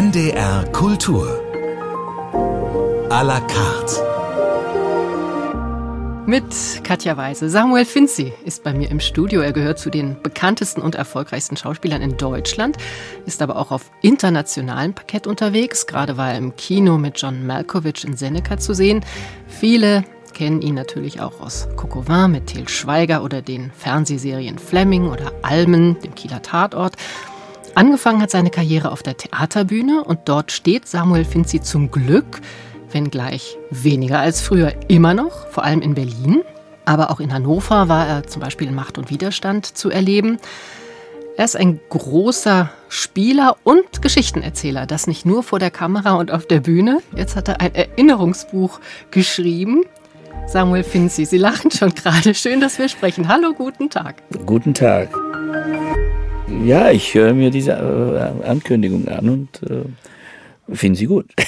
NDR Kultur. A la carte. Mit Katja Weise. Samuel Finzi ist bei mir im Studio. Er gehört zu den bekanntesten und erfolgreichsten Schauspielern in Deutschland, ist aber auch auf internationalem Parkett unterwegs. Gerade war er im Kino mit John Malkovich in Seneca zu sehen. Viele kennen ihn natürlich auch aus Coquevin mit Til Schweiger oder den Fernsehserien Fleming oder Almen, dem Kieler Tatort. Angefangen hat seine Karriere auf der Theaterbühne und dort steht Samuel Finzi zum Glück, wenngleich weniger als früher, immer noch, vor allem in Berlin. Aber auch in Hannover war er zum Beispiel in Macht und Widerstand zu erleben. Er ist ein großer Spieler und Geschichtenerzähler, das nicht nur vor der Kamera und auf der Bühne. Jetzt hat er ein Erinnerungsbuch geschrieben. Samuel Finzi, Sie lachen schon gerade. Schön, dass wir sprechen. Hallo, guten Tag. Guten Tag. Ja, ich höre mir diese äh, Ankündigung an und äh, finde sie gut.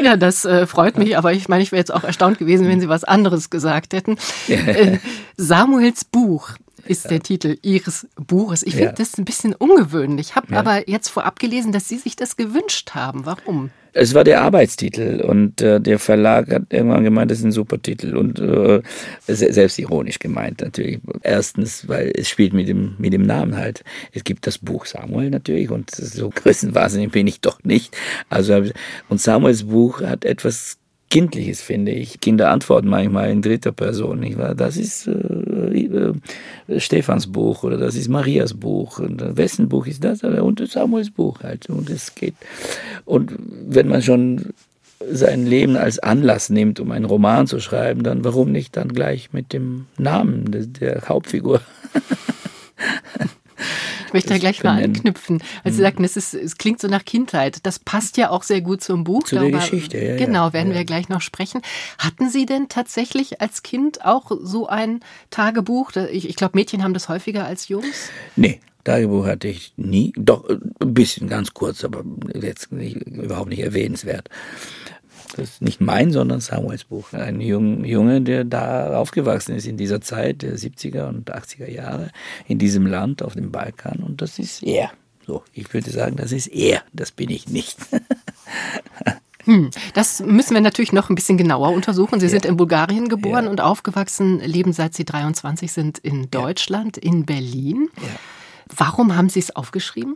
Ja, das äh, freut mich, aber ich meine, ich wäre jetzt auch erstaunt gewesen, wenn Sie was anderes gesagt hätten. Äh, Samuels Buch ist der Titel Ihres Buches. Ich finde Ja. das ein bisschen ungewöhnlich. Ich habe Ja. aber jetzt vorab gelesen, dass Sie sich das gewünscht haben. Warum? Es war der Arbeitstitel und äh, der Verlag hat irgendwann gemeint, das ist ein super Titel und äh, se- selbstironisch gemeint natürlich. Erstens, weil es spielt mit dem, mit dem Namen halt. Es gibt das Buch Samuel natürlich und so größenwahnsinnig bin ich doch nicht. Also und Samuels Buch hat etwas Kindliches, finde ich. Kinder antworten manchmal in dritter Person. Nicht wahr? Das ist äh, äh, Stephans Buch oder das ist Marias Buch. Und äh, wessen Buch ist das? Und Samuels Buch halt. Und es geht. Und wenn man schon sein Leben als Anlass nimmt, um einen Roman zu schreiben, dann warum nicht dann gleich mit dem Namen der Hauptfigur? Ich möchte da gleich mal benennen. anknüpfen. Also Sie sagten, es, ist, es klingt so nach Kindheit. Das passt ja auch sehr gut zum Buch. Zu der Geschichte, ja, ja. Genau, werden Ja. wir gleich noch sprechen. Hatten Sie denn tatsächlich als Kind auch so ein Tagebuch? Ich, ich glaube, Mädchen haben das häufiger als Jungs. Nee, Tagebuch hatte ich nie. Doch, äh, ein bisschen, ganz kurz, aber jetzt nicht, überhaupt nicht erwähnenswert. Das ist nicht mein, sondern Samuels Buch. Ein Jung, Junge, der da aufgewachsen ist in dieser Zeit der 70er und 80er Jahre in diesem Land auf dem Balkan. Und das ist er. So, ich würde sagen, das ist er. Das bin ich nicht. Hm, das müssen wir natürlich noch ein bisschen genauer untersuchen. Sie sind in Bulgarien geboren Ja. und aufgewachsen, leben seit Sie 23 sind in Deutschland, in Berlin. Warum haben Sie es aufgeschrieben?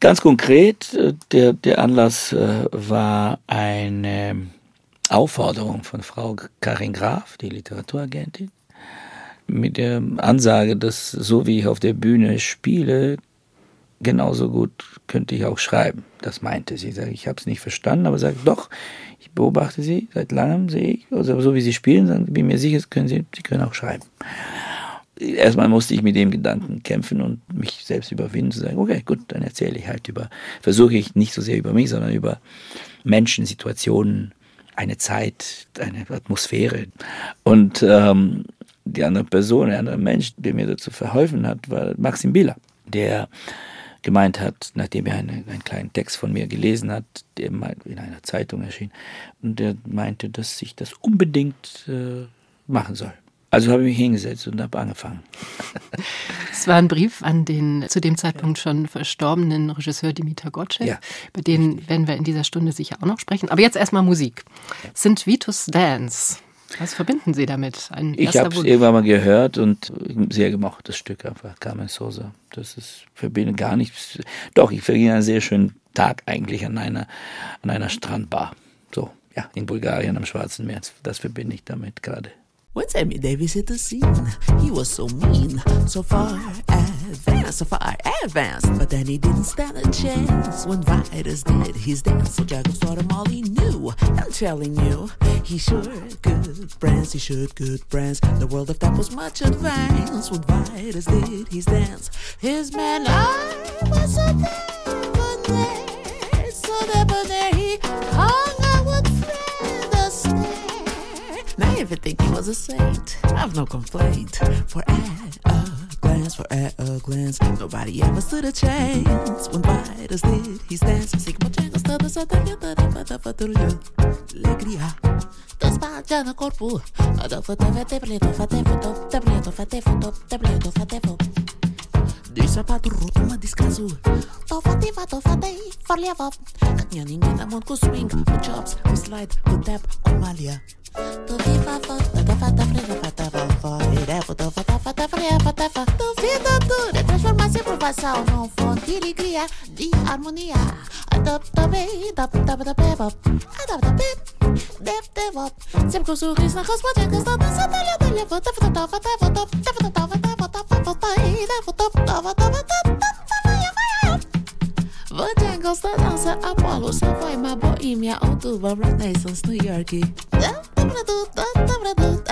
Ganz konkret, äh, der, der Anlass äh, war eine Aufforderung von Frau Karin Graf, die Literaturagentin, mit der Ansage, dass so wie ich auf der Bühne spiele, genauso gut könnte ich auch schreiben. Das meinte sie. Ich habe es nicht verstanden, aber sagt doch, ich beobachte sie seit langem, sehe ich, also so wie sie spielen, dann bin mir sicher, können sie, sie können auch schreiben erstmal musste ich mit dem Gedanken kämpfen und mich selbst überwinden, zu sagen, okay, gut, dann erzähle ich halt über, versuche ich nicht so sehr über mich, sondern über Menschen, Situationen, eine Zeit, eine Atmosphäre. Und ähm, die andere Person, der andere Mensch, der mir dazu verholfen hat, war Maxim Bieler, der gemeint hat, nachdem er eine, einen kleinen Text von mir gelesen hat, der in einer Zeitung erschien, und der meinte, dass ich das unbedingt äh, machen soll. Also habe ich mich hingesetzt und habe angefangen. Es war ein Brief an den zu dem Zeitpunkt schon verstorbenen Regisseur Dimitar Gottschalk. Ja, Über den werden wir in dieser Stunde sicher auch noch sprechen. Aber jetzt erstmal Musik. St. Vitus Dance. Was verbinden Sie damit? Ein Ich habe es irgendwann mal gehört und sehr gemocht, das Stück einfach, Carmen Sosa. Das ist, verbinde gar nichts. Doch, ich verging einen sehr schönen Tag eigentlich an einer, an einer Strandbar. So, ja, in Bulgarien am Schwarzen Meer. Das verbinde ich damit gerade. When Sammy Davis hit the scene, he was so mean, so far advanced, so far advanced. But then he didn't stand a chance when Vitus did his dance. So Jago started him all he knew. I'm telling you, he sure good brands, he should good brands. The world of that was much advanced when Vitus did his dance. His man, I was so debonair, so debonair. He hung now you think he was a saint. I've no complaint. For at a glance, for at a glance, nobody ever stood a chance. When by fighters did he stands, Sigma jingles, todas até patrulha. Alegria. Dos já no corpo. Adolfo, teve, teve, teve, teve, teve, teve, teve, teve, teve, teve, teve, teve, Dei sapato roto, uma descaso Tova, teva, tova, dei, faleva Kad nja ningin na mund ku swing Ku chops, ku slide, ku tap, ku malja Tu viva, fo, da, da, da, da, da, da, da, da, da, da, da, da, da, da, da, da, fazer provação num fonte de alegria, de harmonia. Adaptabei, adaptababebop, adaptabeb, dep devop. Sempre com um sorriso na rosto, pode encostar, dança, talha, talha, volta, volta, volta, volta, volta, volta, volta, volta, volta, volta, volta, volta, volta, volta, volta, volta, volta, volta, Bojangles da dança Apollo, Savoy, Boêmia, Outubro, Renaissance, New York. Dobrador, é, dobrador,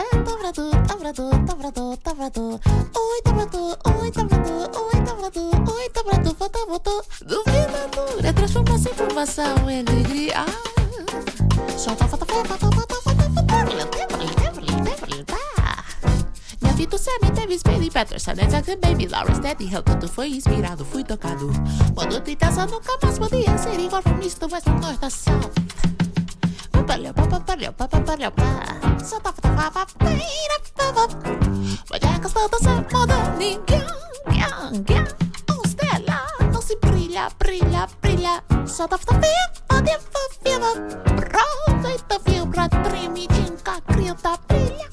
dobrador, dobrador, dobrador. Oi, dobrador, oi, dobrador, oi, dobrador, oi, dobrador, volta, volta. Duvida, dura, transforma-se em provação em alegria. Solta, falta, falta, falta, falta, falta, falta, falta, Fito Sammy teve Spinning Patterson, Exact Baby Lawrence, Teddy Hell, tudo foi inspirado, fui tocado. Quando tentação nunca mais podia ser igual misto, mas não gosta só. Papalhau, papapalhau, papapalhau, pá. Só tava, tava, tava, tava, tava. Mas já gostando sem moda, ninguém, guião, guião. Um estrela, não se brilha, brilha, brilha. Só tava, tava, tava, tava. Pronto, então vibra, treme, tinca, grita, brilha.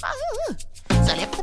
Se lembra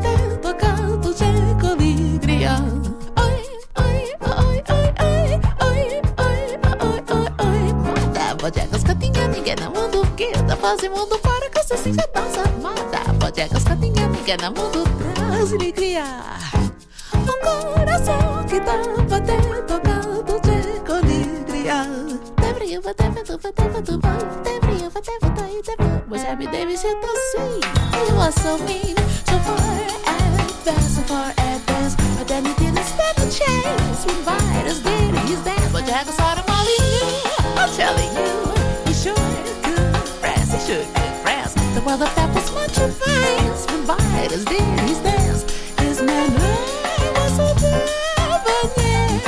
doze mundo para com se cinza dança armada. Pode é agastar minha amiga no mundo traz alegria. Um coração que tava até tocado de colíria. Deve eu vou te ver, tu vou te ver, tu brilho, Deve eu vou tu e te vou. Você me deve ser doce. Eu sou minha, so far fast so far advanced, but then he didn't stand a chance. When writers did, he's there, but de saw them all in. I'm telling world of that was much advanced. When virus did, he's dance. His manner was so debonair,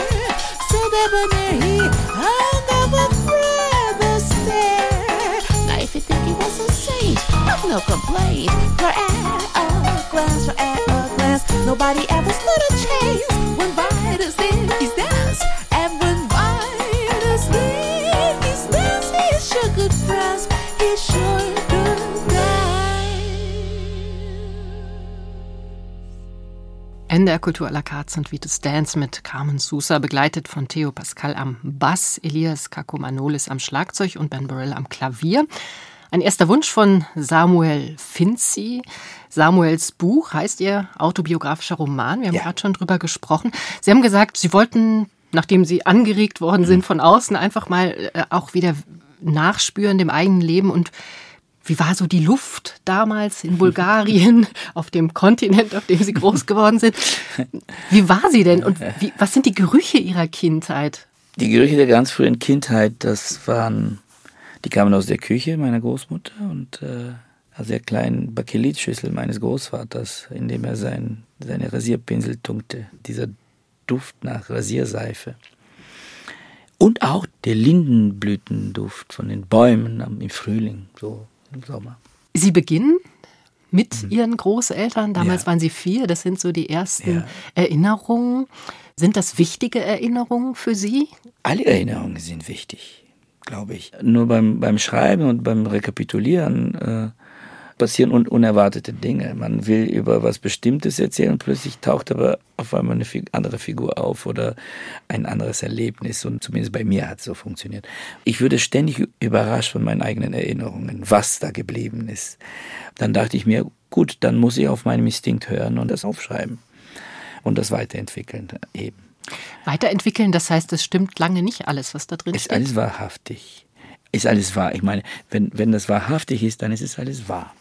so debonair. He hung up a further stare. Now if you think he was a saint, I've no complaint. For at a glance, for at a glance, nobody ever stood a chance. When virus did, he's NDR Kultur à la carte sind Vitus Dance mit Carmen Sousa, begleitet von Theo Pascal am Bass, Elias Kakomanolis am Schlagzeug und Ben Burrell am Klavier. Ein erster Wunsch von Samuel Finzi. Samuels Buch heißt ihr autobiografischer Roman. Wir haben Ja. gerade schon drüber gesprochen. Sie haben gesagt, Sie wollten, nachdem Sie angeregt worden sind von außen, einfach mal äh, auch wieder nachspüren dem eigenen Leben und wie war so die Luft damals in Bulgarien, auf dem Kontinent, auf dem Sie groß geworden sind? Wie war sie denn und wie, was sind die Gerüche Ihrer Kindheit? Die Gerüche der ganz frühen Kindheit, das waren, die kamen aus der Küche meiner Großmutter und äh, aus der kleinen Bakelitschüssel meines Großvaters, in dem er sein, seine Rasierpinsel tunkte. Dieser Duft nach Rasierseife. Und auch der Lindenblütenduft von den Bäumen im Frühling, so im Sommer. Sie beginnen mit Ihren Großeltern. Damals Ja. waren Sie vier. Das sind so die ersten Ja. Erinnerungen. Sind das wichtige Erinnerungen für Sie? Alle Erinnerungen sind wichtig, glaube ich. Nur beim, beim Schreiben und beim Rekapitulieren äh, passieren un unerwartete Dinge. Man will über was Bestimmtes erzählen und plötzlich taucht aber auf einmal eine andere Figur auf oder ein anderes Erlebnis. Und zumindest bei mir hat es so funktioniert. Ich würde ständig überrascht von meinen eigenen Erinnerungen, was da geblieben ist. Dann dachte ich mir, gut, dann muss ich auf meinen Instinkt hören und das aufschreiben und das weiterentwickeln eben. Weiterentwickeln, das heißt, es stimmt lange nicht alles, was da drin Ist steht. alles wahrhaftig. Ist alles wahr. Ich meine, wenn, wenn das wahrhaftig ist, dann ist es alles wahr.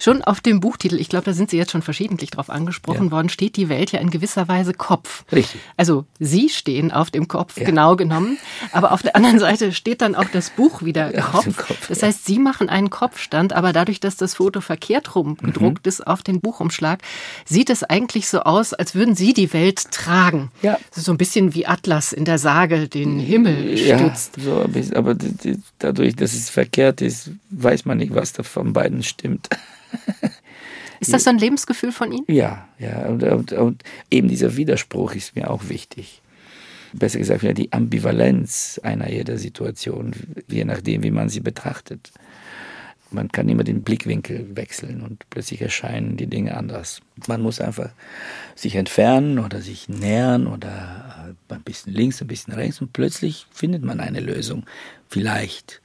Schon auf dem Buchtitel, ich glaube, da sind Sie jetzt schon verschiedentlich drauf angesprochen ja. worden, steht die Welt ja in gewisser Weise Kopf. Richtig. Also Sie stehen auf dem Kopf, ja. genau genommen. Aber auf der anderen Seite steht dann auch das Buch wieder ja, Kopf. Kopf. Das heißt, Sie machen einen Kopfstand, aber dadurch, dass das Foto verkehrt rum gedruckt mhm. ist auf den Buchumschlag, sieht es eigentlich so aus, als würden Sie die Welt tragen. Ja. So ein bisschen wie Atlas in der Sage den Himmel stützt. Ja, so aber dadurch, dass es verkehrt ist, weiß man nicht, was da von beiden stimmt. Ist das so ein Lebensgefühl von Ihnen? Ja, ja. Und, und, und eben dieser Widerspruch ist mir auch wichtig. Besser gesagt, die Ambivalenz einer jeder Situation, je nachdem, wie man sie betrachtet. Man kann immer den Blickwinkel wechseln und plötzlich erscheinen die Dinge anders. Man muss einfach sich entfernen oder sich nähern oder ein bisschen links, ein bisschen rechts und plötzlich findet man eine Lösung. Vielleicht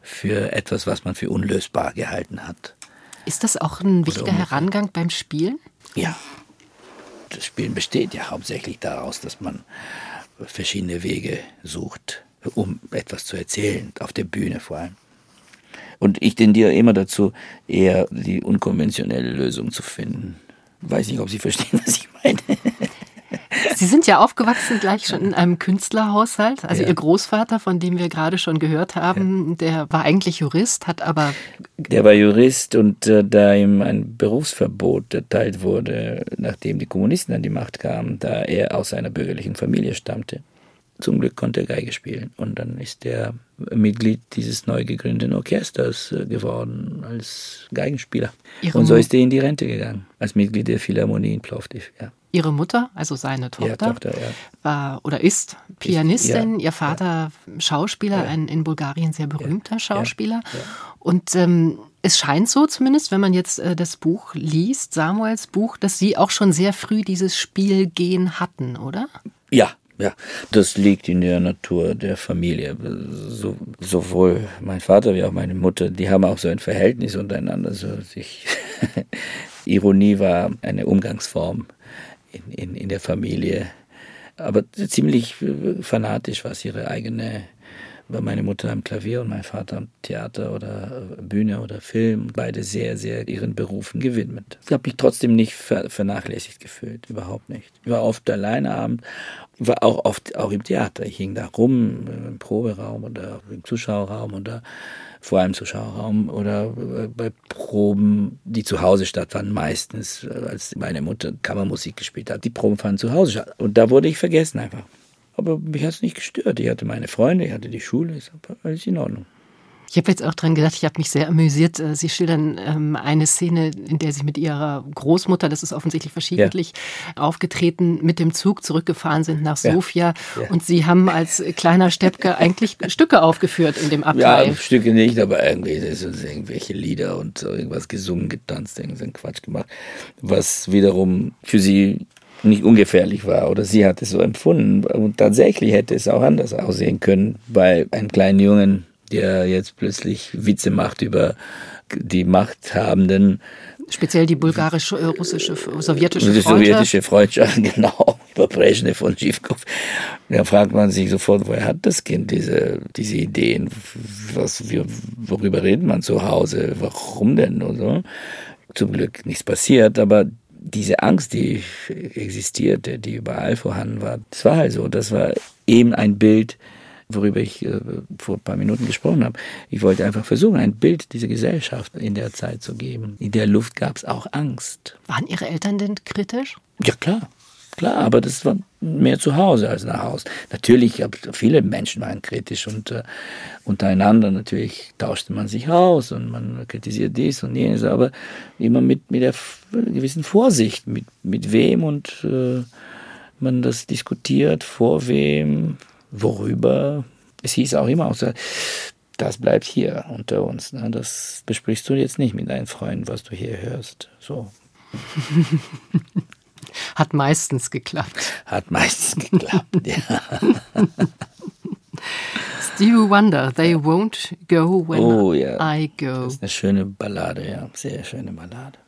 für etwas, was man für unlösbar gehalten hat. Ist das auch ein wichtiger Herangang beim Spielen? Ja. Das Spielen besteht ja hauptsächlich daraus, dass man verschiedene Wege sucht, um etwas zu erzählen, auf der Bühne vor allem. Und ich tendiere immer dazu, eher die unkonventionelle Lösung zu finden. Weiß nicht, ob Sie verstehen, was ich meine. Sie sind ja aufgewachsen gleich schon in einem Künstlerhaushalt. Also ja. Ihr Großvater, von dem wir gerade schon gehört haben, der war eigentlich Jurist, hat aber. Der war Jurist und äh, da ihm ein Berufsverbot erteilt wurde, nachdem die Kommunisten an die Macht kamen, da er aus einer bürgerlichen Familie stammte. Zum Glück konnte er Geige spielen und dann ist er Mitglied dieses neu gegründeten Orchesters äh, geworden als Geigenspieler. Ihre und so ist er in die Rente gegangen, als Mitglied der Philharmonie in Plovdiv. Ja. Ihre Mutter, also seine Tochter, ja, Tochter ja. war oder ist Pianistin, ist, ja, ihr Vater Schauspieler, ein in Bulgarien sehr berühmter Schauspieler. Und ähm, es scheint so zumindest, wenn man jetzt äh, das Buch liest, Samuels Buch, dass Sie auch schon sehr früh dieses Spielgehen hatten, oder? Ja, ja, das liegt in der Natur der Familie. So, sowohl mein Vater wie auch meine Mutter, die haben auch so ein Verhältnis untereinander. So sich Ironie war eine Umgangsform in, in, in der Familie. Aber ziemlich fanatisch, was ihre eigene, war meine Mutter am Klavier und mein Vater am Theater oder Bühne oder Film, beide sehr, sehr ihren Berufen gewidmet. Ich habe mich trotzdem nicht vernachlässigt gefühlt, überhaupt nicht. Ich war oft alleine abend, war auch oft auch im Theater. Ich hing da rum, im Proberaum oder im Zuschauerraum oder vor allem Zuschauerraum oder äh, bei Proben, die zu Hause stattfanden, meistens, äh, als meine Mutter Kammermusik gespielt hat. Die Proben fanden zu Hause statt. Und da wurde ich vergessen einfach. Aber mich hat es nicht gestört. Ich hatte meine Freunde, ich hatte die Schule, ist alles in Ordnung. Ich habe jetzt auch dran gedacht, ich habe mich sehr amüsiert. Äh, Sie schildern ähm, eine Szene, in der Sie mit Ihrer Großmutter, das ist offensichtlich verschiedentlich, ja. aufgetreten, mit dem Zug zurückgefahren sind nach Sofia. Ja. Und Sie haben als kleiner Steppke eigentlich Stücke aufgeführt in dem Abteil. Ja, Stücke nicht, aber irgendwie sind irgendwelche Lieder und irgendwas gesungen, getanzt, irgendeinen Quatsch gemacht, was wiederum für Sie nicht ungefährlich war oder sie hat es so empfunden. Und tatsächlich hätte es auch anders aussehen können bei einem kleinen Jungen, der jetzt plötzlich Witze macht über die Machthabenden. Speziell die bulgarisch-russische, sowjetische Freundschaft. Die sowjetische Freundschaft, genau, über Brezhnev und Zhivkov. Da fragt man sich sofort, woher hat das Kind diese, diese Ideen? Was, worüber redet man zu Hause? Warum denn? Und so. Zum Glück nichts passiert, aber diese Angst, die existierte, die überall vorhanden war, das war halt so. Das war eben ein Bild, worüber ich äh, vor ein paar Minuten gesprochen habe. Ich wollte einfach versuchen, ein Bild dieser Gesellschaft in der Zeit zu geben. In der Luft gab es auch Angst. Waren Ihre Eltern denn kritisch? Ja, klar. Klar, aber das war mehr zu Hause als nach Hause. Natürlich, viele Menschen waren kritisch und äh, untereinander natürlich tauschte man sich aus und man kritisiert dies und jenes, aber immer mit, mit der gewissen Vorsicht, mit, mit wem und äh, man das diskutiert, vor wem, worüber. Es hieß auch immer, das bleibt hier unter uns. Ne? Das besprichst du jetzt nicht mit deinen Freunden, was du hier hörst. So. Hat meistens geklappt. Hat meistens geklappt, ja. Stevie Wonder, They Won't Go When oh, ja. I Go. Das ist eine schöne Ballade, ja. Sehr schöne Ballade.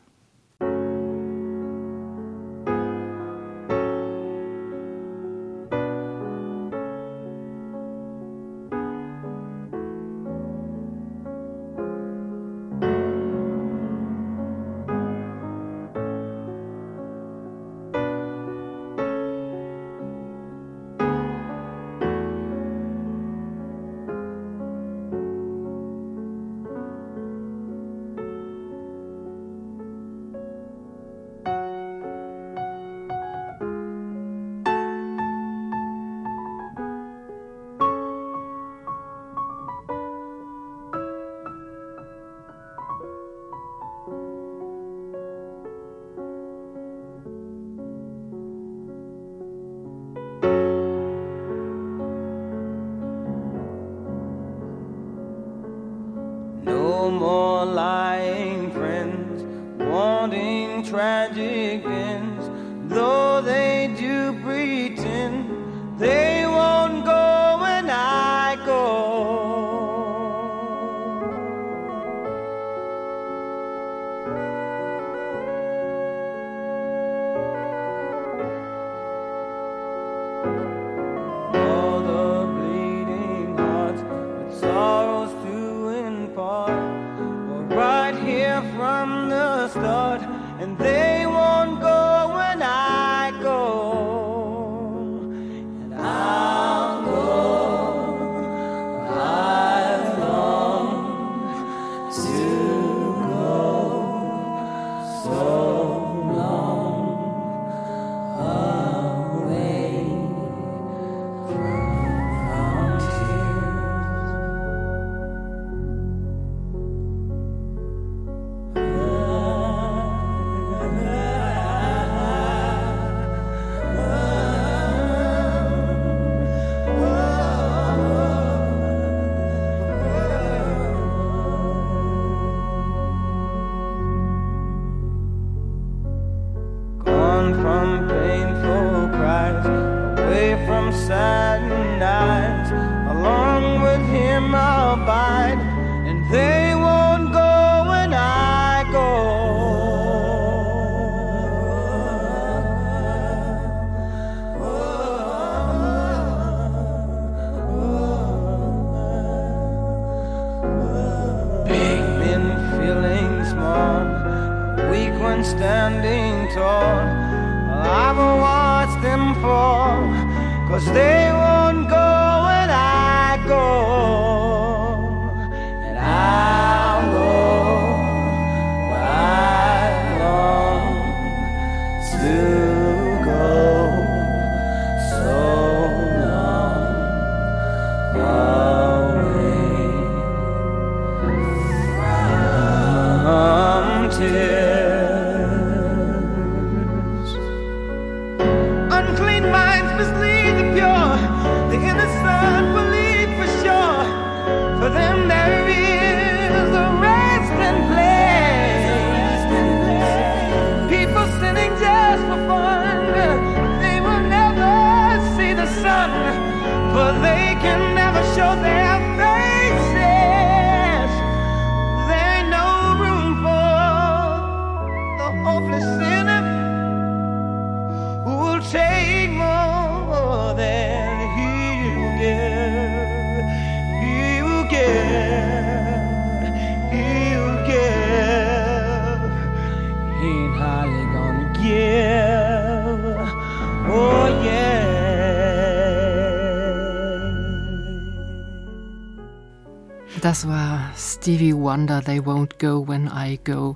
Das war Stevie Wonder, They Won't Go When I Go.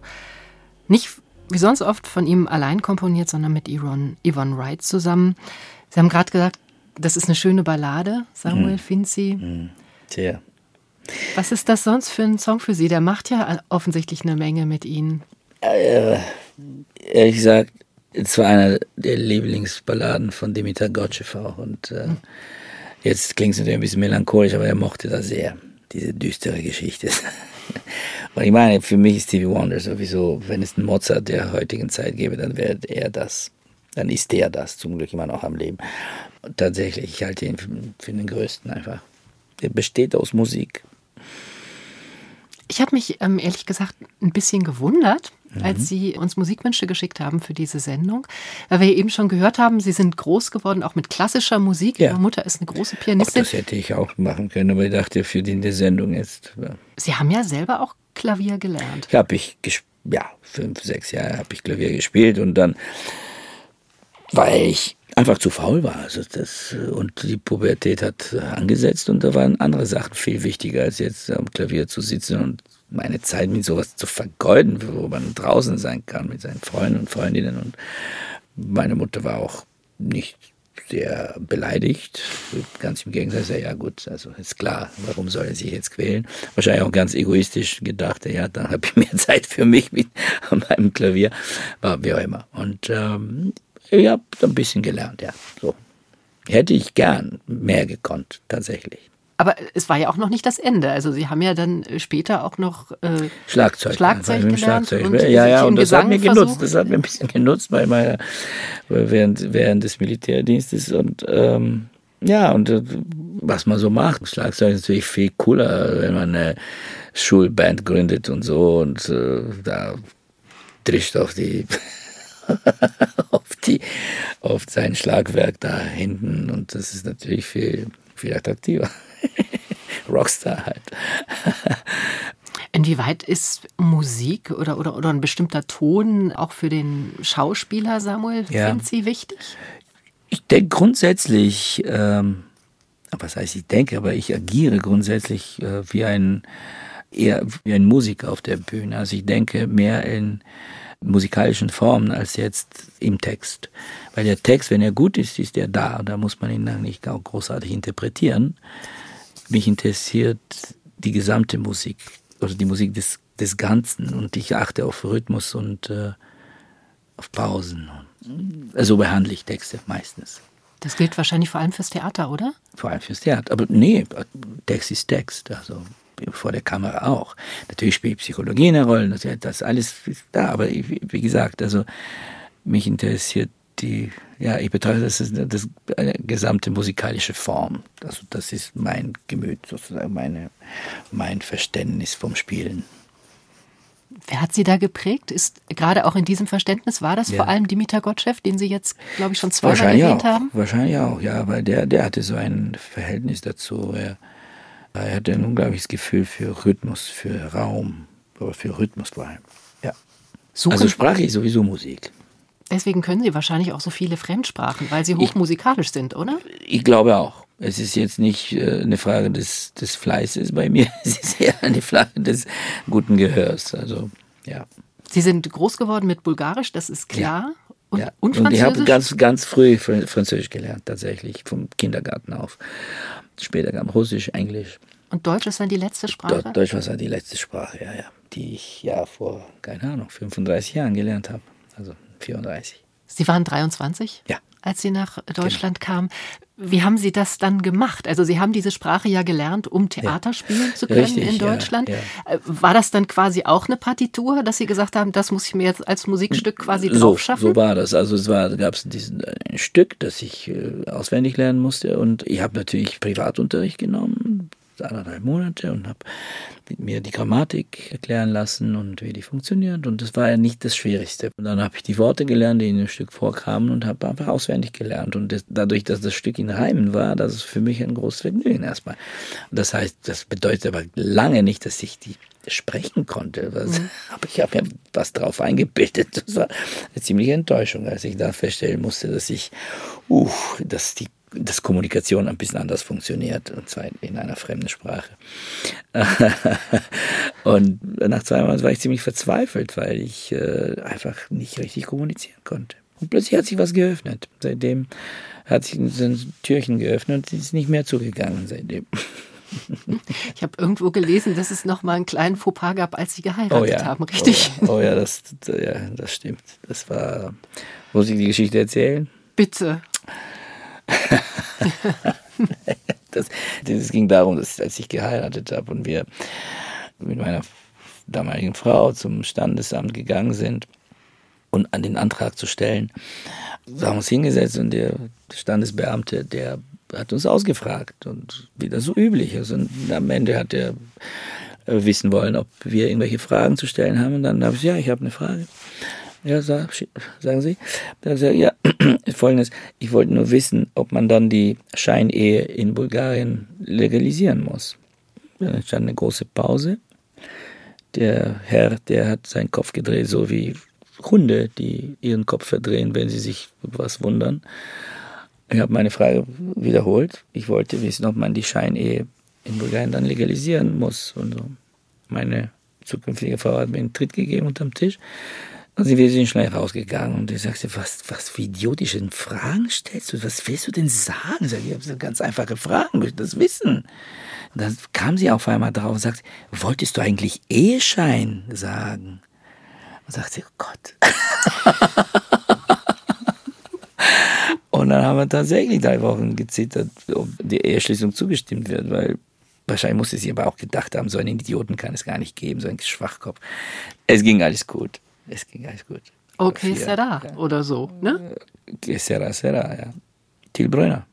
Nicht wie sonst oft von ihm allein komponiert, sondern mit Yvonne, Yvonne Wright zusammen. Sie haben gerade gesagt, das ist eine schöne Ballade, Samuel Hm. Finzi. Sehr. Was ist das sonst für ein Song für Sie? Der macht ja offensichtlich eine Menge mit Ihnen. Äh, ehrlich gesagt, es war einer der Lieblingsballaden von Dimitar Gotschew auch. Und äh, jetzt klingt es natürlich ein bisschen melancholisch, aber er mochte das sehr, diese düstere Geschichte. Und ich meine, für mich ist Stevie Wonder sowieso, wenn es einen Mozart der heutigen Zeit gäbe, dann wäre er das. Dann ist der das, zum Glück immer noch am Leben. Und tatsächlich, ich halte ihn für, für den Größten einfach. Er besteht aus Musik. Ich habe mich ähm, ehrlich gesagt ein bisschen gewundert, Mhm. als Sie uns Musikwünsche geschickt haben für diese Sendung, weil wir eben schon gehört haben, Sie sind groß geworden, auch mit klassischer Musik. Ja. Ihre Mutter ist eine große Auch Pianistin. das hätte ich auch machen können, aber ich dachte, für die die Sendung jetzt. Ja. Sie haben ja selber auch Klavier gelernt. Habe ich ja fünf sechs Jahre habe ich Klavier gespielt und dann weil ich einfach zu faul war also das und die Pubertät hat angesetzt und da waren andere Sachen viel wichtiger als jetzt am Klavier zu sitzen und meine Zeit mit sowas zu vergeuden wo man draußen sein kann mit seinen Freunden und Freundinnen und meine Mutter war auch nicht sehr beleidigt. Ganz im Gegensatz, ja gut, also ist klar, warum soll er sich jetzt quälen? Wahrscheinlich auch ganz egoistisch gedacht, ja, dann habe ich mehr Zeit für mich mit meinem Klavier, war wie auch immer. Und ähm, ich habe ein bisschen gelernt, ja, so. Hätte ich gern mehr gekonnt, tatsächlich. Aber es war ja auch noch nicht das Ende. Also Sie haben ja dann später auch noch äh, Schlagzeug. Schlagzeug gelernt Schlagzeug. und ja, ja, und das hat Gesang mir genutzt. versucht. Das hat mir ein bisschen genutzt bei meiner, während, während des Militärdienstes. Und ähm, ja, und äh, was man so macht. Schlagzeug ist natürlich viel cooler, wenn man eine Schulband gründet und so und äh, da drischt auf die auf die auf sein Schlagwerk da hinten und das ist natürlich viel viel attraktiver. Rockstar halt. Inwieweit ist Musik oder, oder, oder ein bestimmter Ton auch für den Schauspieler Samuel Ja. Finzi wichtig? Ich denke grundsätzlich, ähm, was heißt ich denke, aber ich agiere grundsätzlich äh, wie ein eher wie ein Musiker auf der Bühne. Also ich denke mehr in musikalischen Formen als jetzt im Text. Weil der Text, wenn er gut ist, ist er da. Da muss man ihn dann nicht großartig interpretieren. Mich interessiert die gesamte Musik, also die Musik des, des Ganzen. Und ich achte auf Rhythmus und äh, auf Pausen. Also behandle ich Texte meistens. Das gilt wahrscheinlich vor allem fürs Theater, oder? Vor allem fürs Theater. Aber nee, Text ist Text. Also vor der Kamera auch. Natürlich spielt Psychologie eine Rolle, das, das alles ist da. Aber wie gesagt, also mich interessiert die, ja, ich betrachte das als das, eine gesamte musikalische Form. Also das ist mein Gemüt, sozusagen meine, mein Verständnis vom Spielen. Wer hat Sie da geprägt? Ist gerade auch in diesem Verständnis war das Ja. vor allem Dimitar Gottschalk, den Sie jetzt, glaube ich, schon zweimal erwähnt auch. haben? Wahrscheinlich auch, ja, weil der, der hatte so ein Verhältnis dazu. Er, er hatte ein unglaubliches Gefühl für Rhythmus, für Raum, aber für Rhythmus vor allem. Ja. Suchen, Also Sprache ist sowieso Musik. deswegen können Sie wahrscheinlich auch so viele Fremdsprachen, weil Sie hochmusikalisch sind, oder? Ich glaube auch. Es ist jetzt nicht äh, eine Frage des, des Fleißes bei mir, es ist eher eine Frage des guten Gehörs. Also, ja. Sie sind groß geworden mit Bulgarisch, das ist klar. Und, ja. und ich habe ganz, ganz früh Fr- Französisch gelernt, tatsächlich, vom Kindergarten auf. Später kam Russisch, Englisch. und Deutsch ist dann die letzte Sprache? Deu- Deutsch war so die letzte Sprache, ja, ja. Die ich ja vor, keine Ahnung, 35 Jahren gelernt habe. Also 34. Sie waren 23? Ja. Als Sie nach Deutschland kamen. Wie haben Sie das dann gemacht? Also Sie haben diese Sprache ja gelernt, um Theater spielen zu können Richtig, in ja, Deutschland. ja. Äh, War das dann quasi auch eine Partitur, dass Sie gesagt haben, das muss ich mir jetzt als Musikstück quasi So, drauf schaffen? so war das. Also es war, gab es diesen ein Stück, das ich äh, auswendig lernen musste und ich habe natürlich Privatunterricht genommen, anderthalb Monate und habe mir die Grammatik erklären lassen und wie die funktioniert und das war ja nicht das Schwierigste. Und dann habe ich die Worte gelernt, die in dem Stück vorkamen und habe einfach auswendig gelernt und das, dadurch, dass das Stück in Reimen war, das ist für mich ein großes Vergnügen erstmal. Das heißt, das bedeutet aber lange nicht, dass ich die sprechen konnte. Was, Aber ich habe mir was drauf eingebildet. Das war eine ziemliche Enttäuschung, als ich dann feststellen musste, dass ich, uh, dass die dass Kommunikation ein bisschen anders funktioniert, und zwar in einer fremden Sprache. und nach zwei Monaten war ich ziemlich verzweifelt, weil ich äh, einfach nicht richtig kommunizieren konnte. Und plötzlich hat sich was geöffnet. Seitdem hat sich ein Türchen geöffnet und es ist nicht mehr zugegangen seitdem. Ich habe irgendwo gelesen, dass es noch mal einen kleinen Fauxpas gab, als Sie geheiratet Oh ja. haben, richtig? Oh ja, oh ja, das, ja, das stimmt. Das war. Muss ich die Geschichte erzählen? Bitte. Das, das ging darum, dass als ich geheiratet habe und wir mit meiner damaligen Frau zum Standesamt gegangen sind und an den Antrag zu stellen, haben uns hingesetzt und der Standesbeamte, der hat uns ausgefragt und wie das so üblich. Und am Ende hat er äh, wissen wollen, ob wir irgendwelche Fragen zu stellen haben. Und dann habe ich, ja, ich habe eine Frage. Ja, sag, sagen Sie. Dann er gesagt, ja, folgendes, ich wollte nur wissen, ob man dann die Scheinehe in Bulgarien legalisieren muss. Dann entstand eine große Pause. Der Herr, der hat seinen Kopf gedreht, so wie Hunde, die ihren Kopf verdrehen, wenn sie sich was wundern. Ich habe meine Frage wiederholt. Ich wollte wissen, ob man die Scheinehe in Bulgarien dann legalisieren muss. Und so. Meine zukünftige Frau hat mir einen Tritt gegeben unterm Tisch. Also wir sind schnell rausgegangen und ich sagte, was, was für idiotische Fragen stellst du? Was willst du denn sagen? Ich habe ganz einfache Fragen, ich das wissen. Dann kam sie auf einmal drauf und sagt, wolltest du eigentlich Eheschein sagen? Und sagte, oh Gott. und dann haben wir tatsächlich drei Wochen gezittert, ob die Eheschließung zugestimmt wird, weil wahrscheinlich musste sie aber auch gedacht haben, so einen Idioten kann es gar nicht geben, so einen Schwachkopf. Es ging alles gut es ging alles gut. Okay, Vier, será ja. oder so, ne? Äh, será, será, ja. Till Breuner.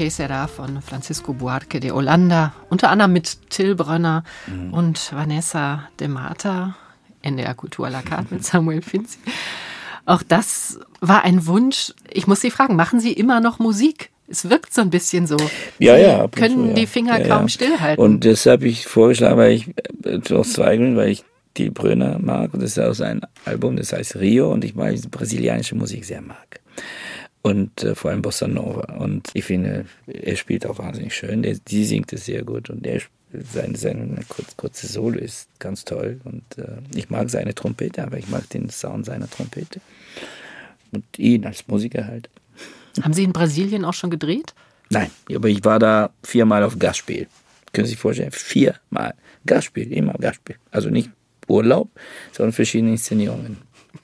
Que Sera von Francisco Buarque de Holanda, unter anderem mit Till Brönner mhm. und Vanessa de Mata, NDR Kultur à la carte mit Samuel Finzi. Auch das war ein Wunsch. Ich muss Sie fragen, machen Sie immer noch Musik? Es wirkt so ein bisschen so. Ja, Sie ja. Können zu, ja. die Finger ja, kaum ja. stillhalten. Und das habe ich vorgeschlagen, weil ich, äh, aus zwei Gründen, weil ich die Brünner mag und das ist auch sein Album, das heißt Rio und ich mag brasilianische Musik sehr mag. Und äh, vor allem Bossa Nova. Und ich finde, er spielt auch wahnsinnig schön. Der, die singt es sehr gut. Und er, seine, seine kurz, kurze Solo ist ganz toll. Und äh, ich mag seine Trompete, aber ich mag den Sound seiner Trompete. Und ihn als Musiker halt. Haben Sie in Brasilien auch schon gedreht? Nein, aber ich war da viermal auf Gastspiel. Können Sie sich vorstellen? Viermal. Gastspiel, immer Gastspiel. Also nicht Urlaub, sondern verschiedene Inszenierungen.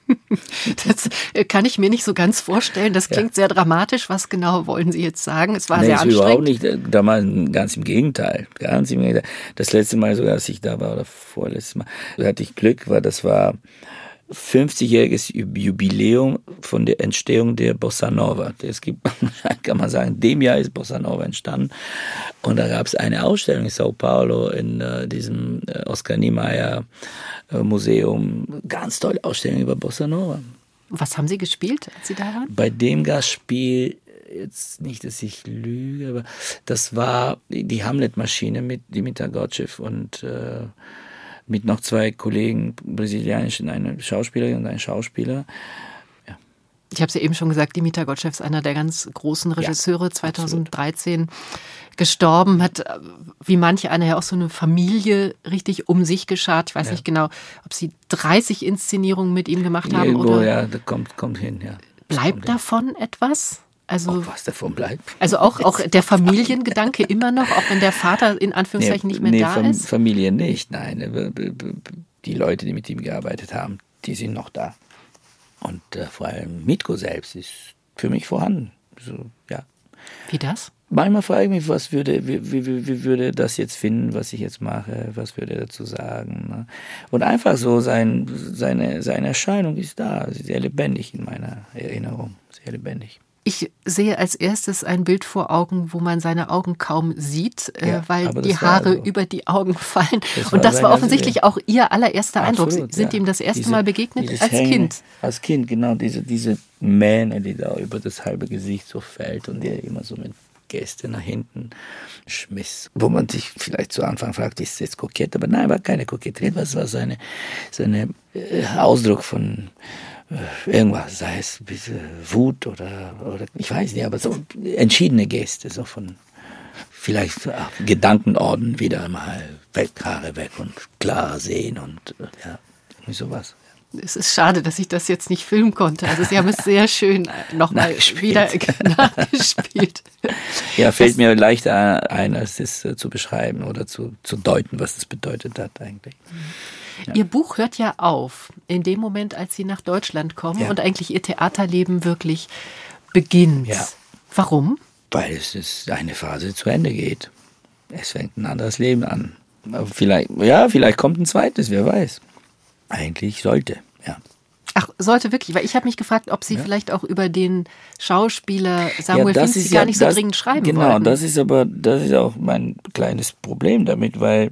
Das äh, kann ich mir nicht so ganz vorstellen. Das klingt sehr dramatisch. Was genau wollen Sie jetzt sagen? Es war Nee, sehr ist überhaupt anstrengend. nicht, äh, damals ganz im Gegenteil. Ganz im Gegenteil. Das letzte Mal sogar, als ich da war, oder vorletztes Mal, da hatte ich Glück, weil das war 50-jähriges Jubiläum von der Entstehung der Bossa Nova. Es gibt, kann man sagen, in dem Jahr ist Bossa Nova entstanden. Und da gab es eine Ausstellung in Sao Paulo in äh, diesem äh, Oskar Niemeyer äh, Museum. Ganz tolle Ausstellung über Bossa Nova. Was haben Sie gespielt, als Sie da waren? Bei dem Gastspiel, jetzt nicht, dass ich lüge, aber das war die Hamlet-Maschine mit Dimitar Gotchev und äh, mit noch zwei Kollegen, brasilianischen, eine Schauspielerin und ein Schauspieler. Ich habe es ja eben schon gesagt, Dimitar Gottschew ist einer der ganz großen Regisseure, 2013 gestorben, hat wie manche einer ja auch so eine Familie richtig um sich geschart. Ich weiß nicht genau, ob Sie 30 Inszenierungen mit ihm gemacht haben Irgendwo, oder ja, das kommt, kommt hin, ja. Bleibt davon etwas? Also, Oh, was davon bleibt? also auch, auch der Familiengedanke immer noch, auch wenn der Vater in Anführungszeichen nicht mehr nee, da Fam- ist? Familie nicht, nein. Die Leute, die mit ihm gearbeitet haben, die sind noch da. Und äh, vor allem Mitko selbst ist für mich vorhanden. So, ja. Wie das? Manchmal frage ich mich, was würde, wie, wie, wie- wie würde das jetzt finden, was ich jetzt mache, was würde er dazu sagen. Ne? Und einfach so, sein, seine, seine Erscheinung ist da, sehr lebendig in meiner Erinnerung, sehr lebendig. Ich sehe als erstes ein Bild vor Augen, wo man seine Augen kaum sieht, äh, Ja, weil die Haare so. über die Augen fallen. Das Und das war offensichtlich auch Ihr allererster Eindruck. Sie Absolut, sind ja. ihm das erste Diese- Mal begegnet als Hängen- Kind. Als Kind, genau, diese, diese Mähne, die da über das halbe Gesicht so fällt und der immer so mit Geste nach hinten schmiss. Wo man sich vielleicht zu Anfang fragt, ist das jetzt kokett? Aber nein, war keine Koketterie, das war seine, seine äh, Ausdruck von irgendwas, sei es ein bisschen Wut oder, oder ich weiß nicht, aber so entschiedene Geste, so von vielleicht ach, Gedankenorden wieder mal weg, Haare weg und klar sehen und äh, ja, sowas. Es ist schade, dass ich das jetzt nicht filmen konnte. Also Sie haben es sehr schön nochmal wieder nachgespielt. Ja, fällt mir leichter ein, als das äh, zu beschreiben oder zu, zu deuten, was das bedeutet hat eigentlich. Ihr Buch hört ja auf in dem Moment, als Sie nach Deutschland kommen Ja. und eigentlich Ihr Theaterleben wirklich beginnt. Ja. Warum? Weil es ist eine Phase zu Ende geht. Es fängt ein anderes Leben an. Vielleicht, ja, vielleicht kommt ein zweites, wer weiß. Eigentlich sollte, ja. Ach, sollte wirklich, weil ich habe mich gefragt, ob Sie vielleicht auch über den Schauspieler Samuel das Finzi gar ja- nicht so das- dringend schreiben Genau, wollten. das ist aber, das ist auch mein kleines Problem damit, weil,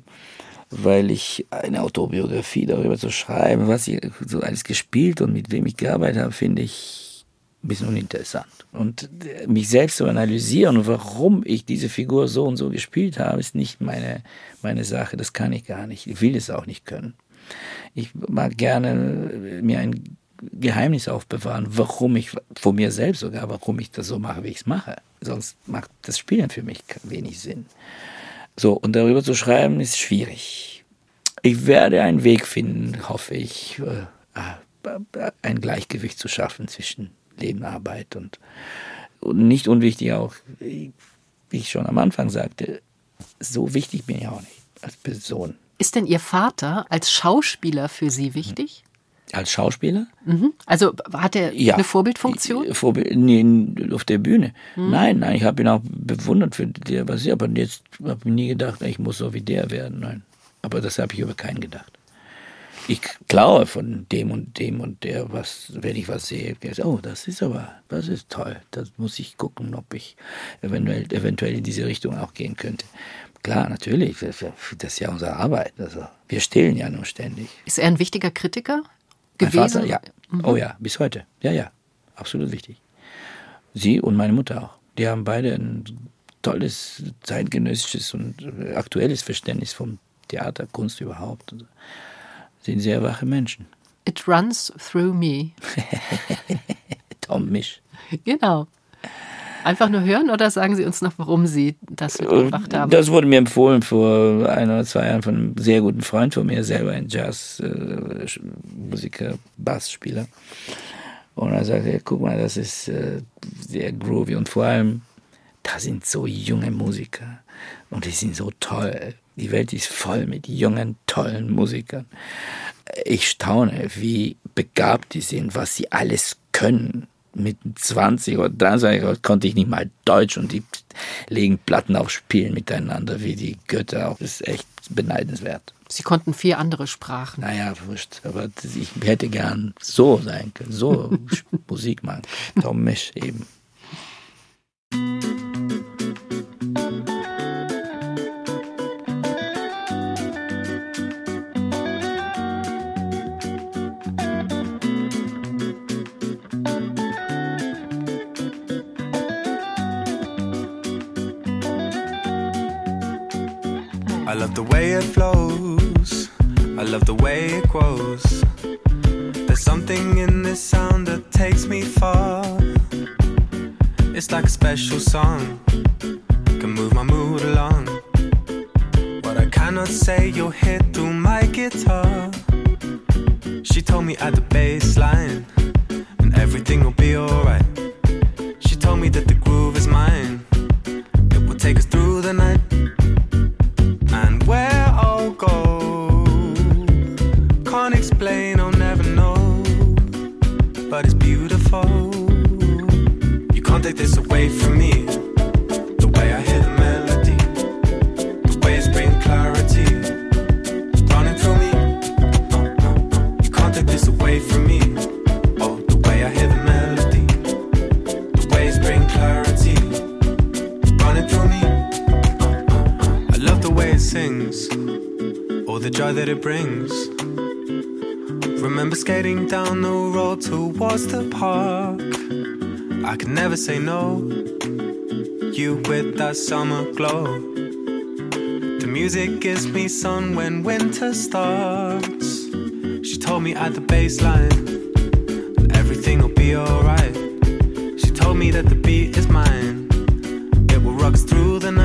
weil ich eine Autobiografie darüber zu schreiben, was ich so alles gespielt und mit wem ich gearbeitet habe, finde ich ein bisschen uninteressant. Und äh, mich selbst zu analysieren warum ich diese Figur so und so gespielt habe, ist nicht meine, meine Sache. Das kann ich gar nicht. Ich will es auch nicht können. Ich mag gerne äh, mir ein Geheimnis aufbewahren, warum ich, von mir selbst sogar, warum ich das so mache, wie ich es mache. Sonst macht das Spielen für mich wenig Sinn. So, und darüber zu schreiben ist schwierig. Ich werde einen Weg finden, hoffe ich, äh, ein Gleichgewicht zu schaffen zwischen Leben, Arbeit und, und nicht unwichtig auch, wie ich schon am Anfang sagte, so wichtig bin ich auch nicht als Person. Ist denn Ihr Vater als Schauspieler für Sie wichtig? Als Schauspieler? Mhm. Also hat er Ja. eine Vorbildfunktion? Vorbild, nee, auf der Bühne. Nein, nein, ich habe ihn auch bewundert für der, was er, aber jetzt habe ich nie gedacht, ich muss so wie der werden. Nein. Aber das habe ich über keinen gedacht. Ich klaue von dem und dem und der, was, wenn ich was sehe, oh, das ist aber, das ist toll. Das muss ich gucken, ob ich eventuell, eventuell in diese Richtung auch gehen könnte. Klar, natürlich, das ist ja unsere Arbeit. Also, wir stehlen ja nur ständig. Ist er ein wichtiger Kritiker Mein gewesen? Vater, ja. Oh ja, bis heute. Ja, ja. Absolut wichtig. Sie und meine Mutter auch. Die haben beide ein tolles zeitgenössisches und äh, aktuelles Verständnis vom Theater, Kunst überhaupt. Also, sind sehr wache Menschen. It runs through me. Tom Misch. Genau. Einfach nur hören oder sagen Sie uns noch, warum Sie das mitgebracht haben? Das wurde mir empfohlen vor ein oder zwei Jahren von einem sehr guten Freund von mir, selber ein Jazzmusiker, äh, Bassspieler. Und er sagte, guck mal, das ist äh, sehr groovy und vor allem, da sind so junge Musiker und die sind so toll. Die Welt ist voll mit jungen, tollen Musikern. Ich staune, wie begabt die sind, was sie alles können mit 20 oder 23 konnte ich nicht mal Deutsch und die legen Platten auf Spielen miteinander wie die Götter. Das ist echt beneidenswert. Sie konnten vier andere Sprachen. Naja, wurscht. Aber ich hätte gern so sein können, so Musik machen. Tom Misch eben. The way it flows. I love the way it grows. There's something in this sound that takes me far. It's like a special song, can move my mood along. What I cannot say, you'll hear through my guitar. She told me at the bass line, and everything will be alright. She told me that the groove is mine, it will take us through from me. The way I hear the melody, the clarity, running through me. You can't take this away from me. Oh, the way I hear the melody, the clarity, running through me. I love the way it sings, all the joy that it brings. Remember skating down the road towards the park. I could never say no. You with that summer glow. The music gives me sun when winter starts. She told me at the baseline, everything will be alright. She told me that the beat is mine. It will rock through the night.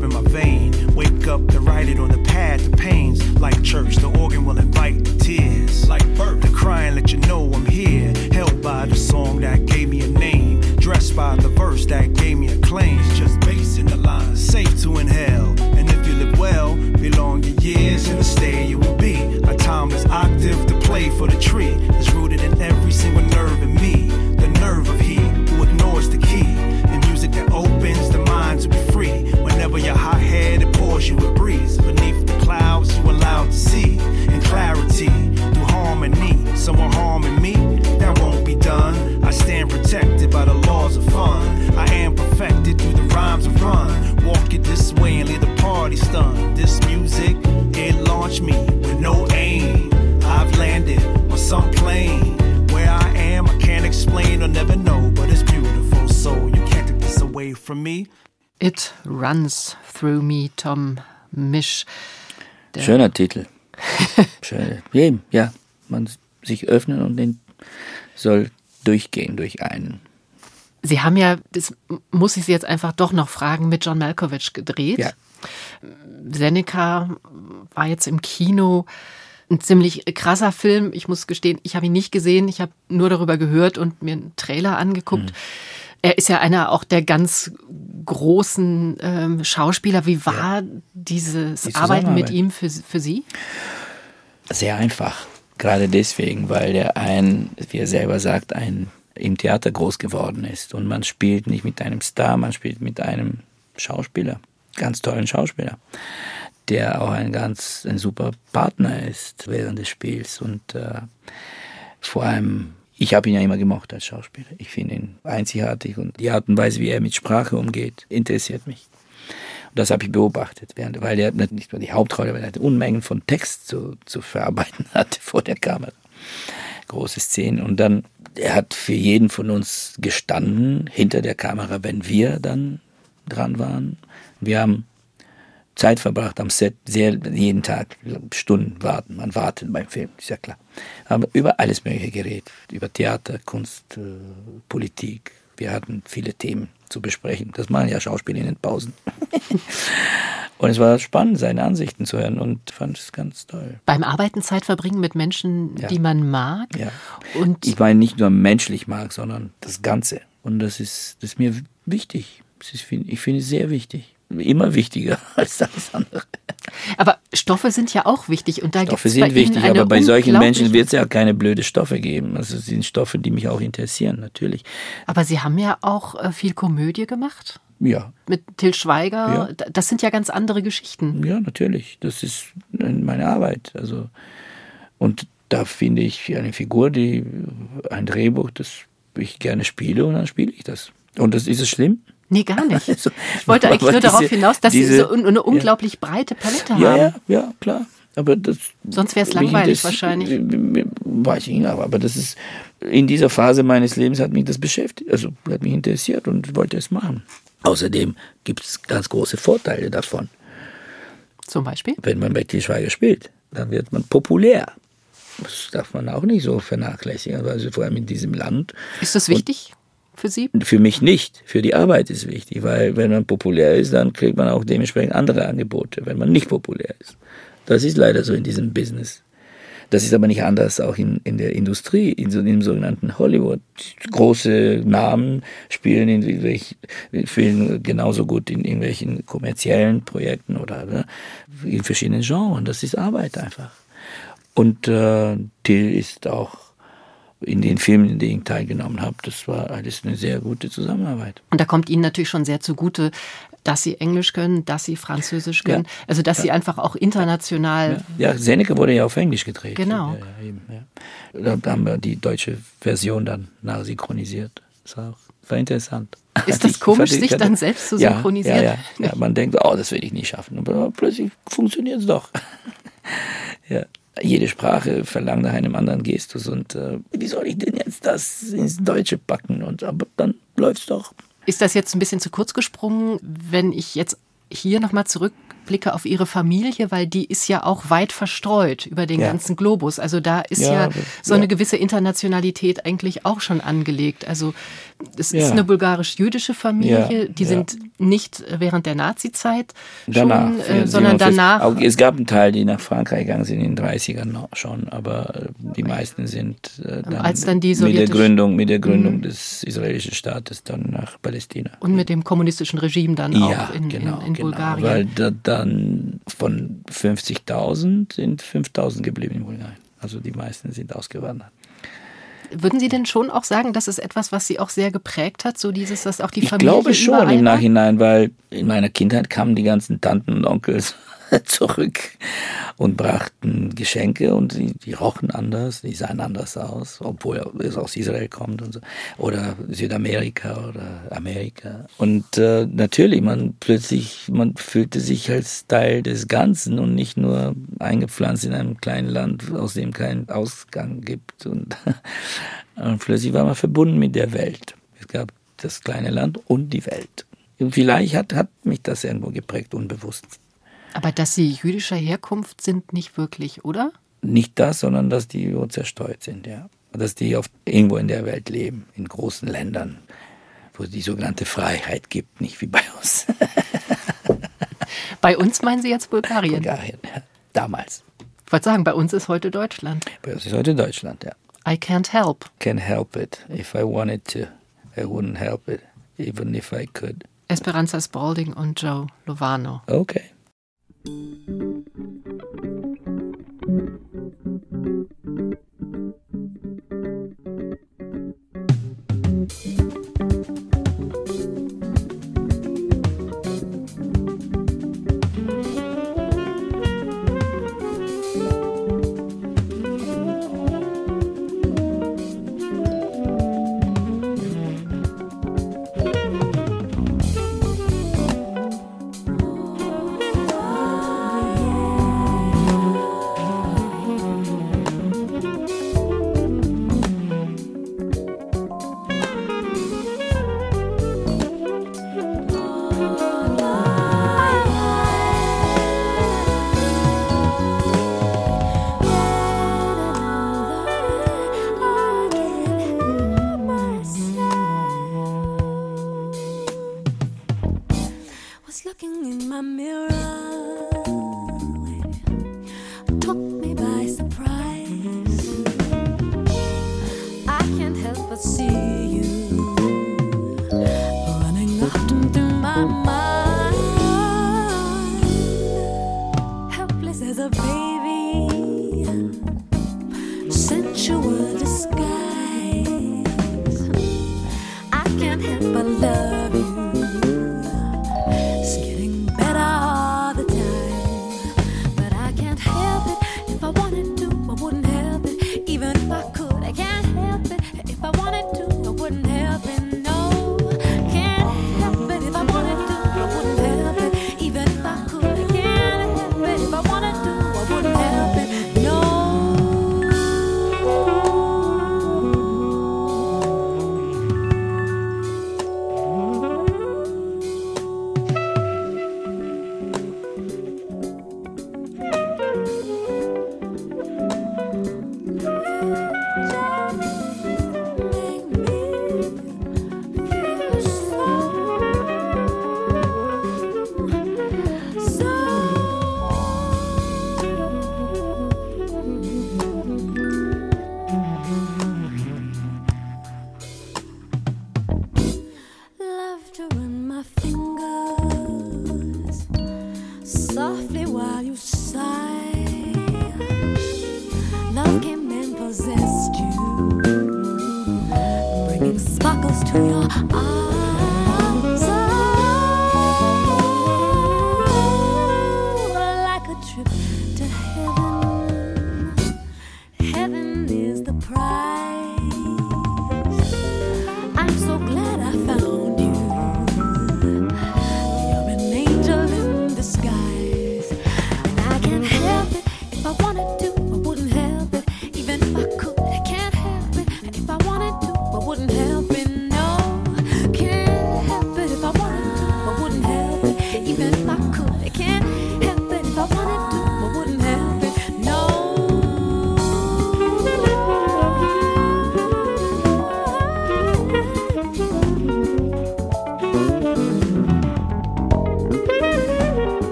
that's throbbing my vein. Wake up to write it on the pad, the pains. Like church, the organ will invite the tears. Like birth, the crying let you know I'm here. Held by the song that gave me a name. Dressed by the verse that gave me a claim. From me. It Runs Through Me, Tom Misch. Der- Schöner Titel. Schön. Ja. Man sich öffnen und den soll durchgehen durch einen. Sie haben ja, das muss ich Sie jetzt einfach doch noch fragen, mit John Malkovich gedreht. Ja. Seneca war jetzt im Kino ein ziemlich krasser Film. Ich muss gestehen, ich habe ihn nicht gesehen. Ich habe nur darüber gehört und mir einen Trailer angeguckt. Er ist ja einer auch der ganz großen ähm, Schauspieler. Wie war dieses Die Arbeiten mit ihm für, für Sie? Sehr einfach. Gerade deswegen, weil er ein, wie er selber sagt, ein im Theater groß geworden ist. Und man spielt nicht mit einem Star, man spielt mit einem Schauspieler, ganz tollen Schauspieler, der auch ein ganz ein super Partner ist während des Spiels. Und äh, vor allem, ich habe ihn ja immer gemocht als Schauspieler. Ich finde ihn einzigartig und die Art und Weise, wie er mit Sprache umgeht, interessiert mich. Und das habe ich beobachtet, während, weil er nicht nur die Hauptrolle, weil er Unmengen von Text zu, zu verarbeiten hatte vor der Kamera. Große Szenen. Und dann, er hat für jeden von uns gestanden, hinter der Kamera, wenn wir dann dran waren. Wir haben Zeit verbracht am Set, sehr, jeden Tag, Stunden warten. Man wartet beim Film, ist ja klar. Aber über alles Mögliche geredet. Über Theater, Kunst, äh, Politik. Wir hatten viele Themen zu besprechen. Das machen ja Schauspieler in den Pausen. und es war spannend, seine Ansichten zu hören und fand es ganz toll. Beim Arbeiten Zeit verbringen mit Menschen, Ja. die man mag. Ja. Und Ich meine nicht nur menschlich mag, sondern das Ganze. Und das ist, das ist mir wichtig. Ist, ich finde es sehr wichtig. Immer wichtiger als alles andere. aber Stoffe sind ja auch wichtig und da Stoffe sind wichtig, Ihnen aber bei solchen Menschen wird es ja keine blöde Stoffe geben. Also es sind Stoffe, die mich auch interessieren, natürlich. Aber Sie haben ja auch äh, viel Komödie gemacht Ja, mit Till Schweiger. Ja. Das sind ja ganz andere Geschichten. ja, natürlich. Das ist meine Arbeit. Also und da finde ich eine Figur, die ein Drehbuch, das ich gerne spiele und dann spiele ich das. Und das ist es schlimm? Nee, gar nicht. Also, Ich wollte eigentlich nur darauf diese- hinaus, dass Sie diese- so un- eine unglaublich breite Palette Ja, haben. ja, ja, klar. Aber das. Sonst wär's mich langweilig interess- wahrscheinlich. Weiß ich nicht, aber, das ist. In dieser Phase meines Lebens hat mich das beschäftigt, also hat mich interessiert und wollte es machen. Außerdem gibt es ganz große Vorteile davon. Zum Beispiel. Wenn man bei Til Schweiger spielt, dann wird man populär. Das darf man auch nicht so vernachlässigen, also vor allem in diesem Land. Ist das wichtig für Sie? Für mich nicht, für die Arbeit ist wichtig, weil wenn man populär ist, dann kriegt man auch dementsprechend andere Angebote, wenn man nicht populär ist. Das ist leider so in diesem Business. Das ist aber nicht anders auch in, in der Industrie, in so, im sogenannten Hollywood. Große Namen spielen in irgendwelchen, spielen genauso gut in irgendwelchen kommerziellen Projekten oder ne, in verschiedenen Genres. Das ist Arbeit einfach. Und äh, Till ist auch in den Filmen, in denen ich teilgenommen habe, das war alles eine sehr gute Zusammenarbeit. Und da kommt Ihnen natürlich schon sehr zugute, dass Sie Englisch können, dass Sie Französisch können. Ja. Also, dass Sie einfach auch international. Ja, Seneca wurde ja auf Englisch gedreht. Genau. Ja, ja, ja. Da haben wir die deutsche Version dann nachsynchronisiert. Das war, auch, war interessant. Ist das komisch, sich dann selbst zu ja, synchronisieren? Ja, ja, ja. Man denkt, oh, das werde ich nie schaffen. Aber plötzlich funktioniert es doch. ja. Jede Sprache verlangt nach einem anderen Gestus und äh, wie soll ich denn jetzt das ins Deutsche packen? Und aber dann läuft's doch. Ist das jetzt ein bisschen zu kurz gesprungen, wenn ich jetzt hier nochmal zurückblicke auf Ihre Familie, weil die ist ja auch weit verstreut über den Ja. ganzen Globus. Also da ist Ja, ja, so ja. eine gewisse Internationalität eigentlich auch schon angelegt. Also es ist Ja. eine bulgarisch-jüdische Familie, Ja, die ja. sind nicht während der Nazizeit schon, ja, äh, sondern 47. danach. Auch, es gab einen Teil, die nach Frankreich gegangen sind in den 30ern noch schon, aber äh, die meisten sind äh, dann, Als dann die mit der Gründung, mit der Gründung des israelischen Staates dann nach Palästina. Und mit dem kommunistischen Regime dann ja, auch in, genau, in, in genau, Bulgarien. weil da, dann von 50.000 sind 5.000 geblieben in Bulgarien. Also die meisten sind ausgewandert. Würden Sie denn schon auch sagen, das ist etwas, was Sie auch sehr geprägt hat, so dieses, dass auch die Ich Familie glaube schon im? Nachhinein, weil in meiner Kindheit kamen die ganzen Tanten und Onkels zurück und brachten Geschenke und die, die rochen anders, die sahen anders aus, obwohl es aus Israel kommt und so. Oder Südamerika oder Amerika. Und äh, natürlich, man plötzlich, man fühlte sich als Teil des Ganzen und nicht nur eingepflanzt in einem kleinen Land, aus dem keinen Ausgang gibt. Und, und plötzlich war man verbunden mit der Welt. Es gab das kleine Land und die Welt. Und vielleicht hat, hat mich das irgendwo geprägt, unbewusst. Aber dass sie jüdischer Herkunft sind, nicht wirklich, oder? Nicht das, sondern dass die so zerstreut sind, ja. Dass die auf, irgendwo in der Welt leben, in großen Ländern, wo es die sogenannte Freiheit gibt, nicht wie bei uns. bei uns meinen Sie jetzt Bulgarien? Bulgarien, ja. Damals. Ich wollte sagen, bei uns ist heute Deutschland. Bei uns ist heute Deutschland, ja. I can't help. Can't help it. If I wanted to, I wouldn't help it, even if I could. Esperanza Spalding und Joe Lovano. Okay. thank you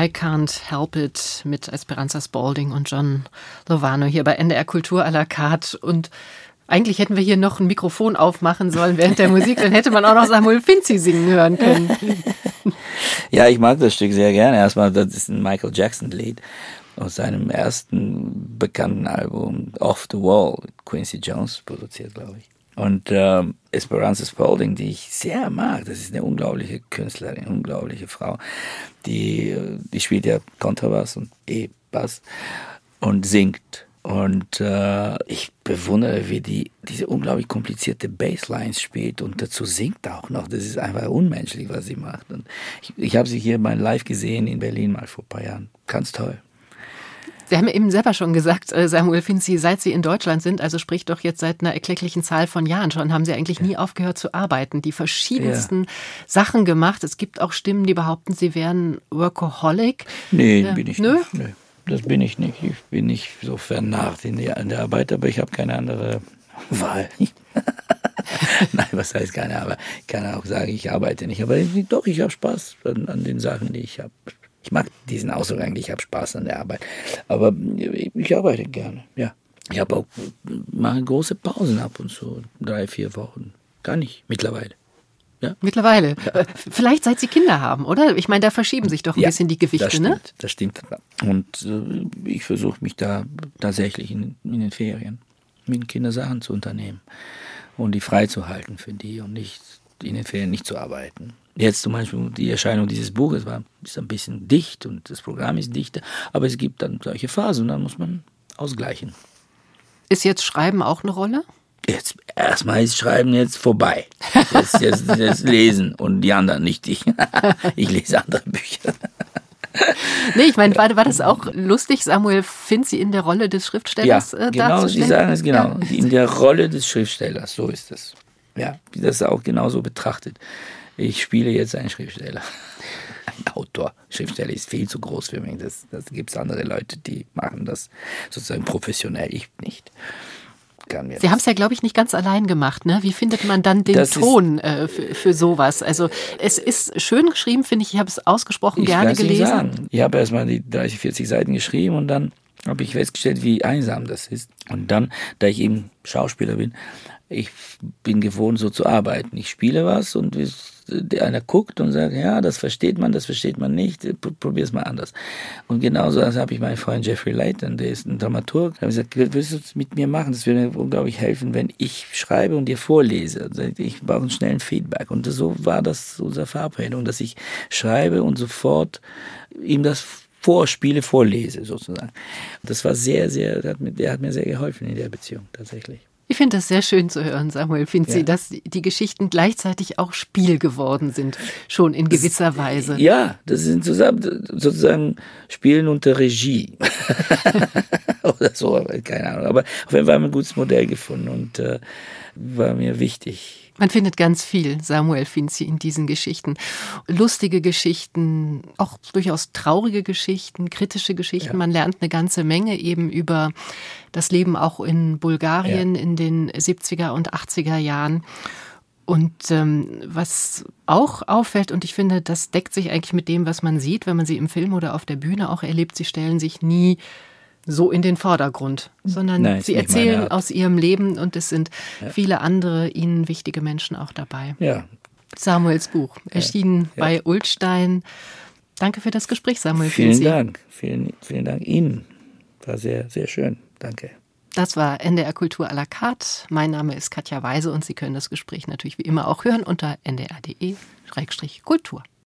I Can't Help It mit Esperanza Spalding und John Lovano hier bei NDR Kultur à la carte. Und eigentlich hätten wir hier noch ein Mikrofon aufmachen sollen während der Musik, dann hätte man auch noch Samuel Finzi singen hören können. Ja, ich mag das Stück sehr gerne. Erstmal, das ist ein Michael Jackson-Lied aus seinem ersten bekannten Album Off the Wall, Quincy Jones produziert, glaube ich. Und ähm, Esperanza Spalding, die ich sehr mag, das ist eine unglaubliche Künstlerin, unglaubliche Frau. Die, äh, die spielt ja Kontrabass und E-Bass und singt. Und äh, ich bewundere, wie die diese unglaublich komplizierte Basslines spielt und dazu singt auch noch. Das ist einfach unmenschlich, was sie macht. Und ich, ich habe sie hier mal live gesehen in Berlin mal vor ein paar Jahren. Ganz toll. Sie haben ja eben selber schon gesagt, äh, Samuel Finzi, seit Sie in Deutschland sind, also sprich doch jetzt seit einer erklecklichen Zahl von Jahren schon, haben Sie eigentlich nie aufgehört zu arbeiten, die verschiedensten Sachen gemacht. Es gibt auch Stimmen, die behaupten, Sie wären Workaholic. Nee, Ja. bin ich Nö? nicht. Nö, das bin ich nicht. Ich bin nicht so vernarrt in der, in der Arbeit, aber ich habe keine andere Wahl. Nein, was heißt keine Arbeit? Ich kann auch sagen, ich arbeite nicht. Aber doch, ich habe Spaß an, an den Sachen, die ich habe. Ich mag diesen Ausdruck eigentlich, ich habe Spaß an der Arbeit. Aber ich arbeite gerne, ja. Ich habe auch mache große Pausen ab und zu, drei, vier Wochen. Kann ich mittlerweile. Mittlerweile. Äh, Vielleicht seit Sie Kinder haben, oder? Ich meine, da verschieben sich doch ein Ja, bisschen die Gewichte, das stimmt, ne? Das stimmt. Und äh, ich versuche mich da tatsächlich in, in den Ferien mit den Kindern Sachen zu unternehmen und die freizuhalten für die und nicht in den Ferien nicht zu arbeiten. Jetzt zum Beispiel die Erscheinung dieses Buches war ist ein bisschen dicht und das Programm ist dichter, aber es gibt dann solche Phasen und dann muss man ausgleichen. Ist jetzt Schreiben auch eine Rolle? Jetzt erstmal ist Schreiben jetzt vorbei. Jetzt, jetzt, jetzt lesen und die anderen nicht ich. ich lese andere Bücher. Nee, ich meine, war, war das auch lustig, Samuel Finzi in der Rolle des Schriftstellers Ja, äh, genau, Sie sagen es genau. In der Rolle des Schriftstellers, so ist es. Ja, das auch genauso betrachtet. Ich spiele jetzt einen Schriftsteller. Ein Autor. Schriftsteller ist viel zu groß für mich. Das, das gibt es andere Leute, die machen das sozusagen professionell. Ich nicht. Sie haben es ja, glaube ich, nicht ganz allein gemacht. Ne? Wie findet man dann den Das Ton äh, für, für sowas? Also es ist schön geschrieben, finde ich. Ich habe es ausgesprochen Ich gerne gelesen. Sagen. Ich habe erstmal die 30, 40 Seiten geschrieben und dann habe ich festgestellt, wie einsam das ist. Und dann, da ich eben Schauspieler bin, ich bin gewohnt, so zu arbeiten. Ich spiele was und einer guckt und sagt, ja, das versteht man, das versteht man nicht, probier es mal anders. Und genauso das habe ich meinen Freund Jeffrey Layton, der ist ein Dramaturg, habe gesagt, willst du es mit mir machen? Das würde mir unglaublich helfen, wenn ich schreibe und dir vorlese. Also Ich brauche einen schnellen Feedback. Und so war das unsere Verabredung, dass ich schreibe und sofort ihm das vorspiele, vorlese sozusagen. Das war sehr, sehr, der hat mir, der hat mir sehr geholfen in der Beziehung tatsächlich. Ich finde das sehr schön zu hören, Samuel Finzi, Ja. dass die Geschichten gleichzeitig auch Spiel geworden sind, schon in gewisser Weise. Ja, das sind zusammen sozusagen Spielen unter Regie. Oder so, keine Ahnung. Aber auf jeden Fall haben wir ein gutes Modell gefunden und äh, war mir wichtig. Man findet ganz viel Samuel Finzi in diesen Geschichten. Lustige Geschichten, auch durchaus traurige Geschichten, kritische Geschichten. Ja. Man lernt eine ganze Menge eben über das Leben auch in Bulgarien in den 70er und 80er Jahren. Und ähm, was auch auffällt, und ich finde, das deckt sich eigentlich mit dem, was man sieht, wenn man sie im Film oder auf der Bühne auch erlebt, sie stellen sich nie so in den Vordergrund, sondern Nein, sie erzählen aus ihrem Leben und es sind viele andere ihnen wichtige Menschen auch dabei. Ja, Samuels Buch, erschienen Ja. bei Ulstein. Danke für das Gespräch, Samuel vielen Finzi. Dank. Vielen, vielen Dank Ihnen. War sehr, sehr schön. Danke. Das war NDR Kultur à la carte. Mein Name ist Katja Weise und Sie können das Gespräch natürlich wie immer auch hören unter ndr.de-kultur.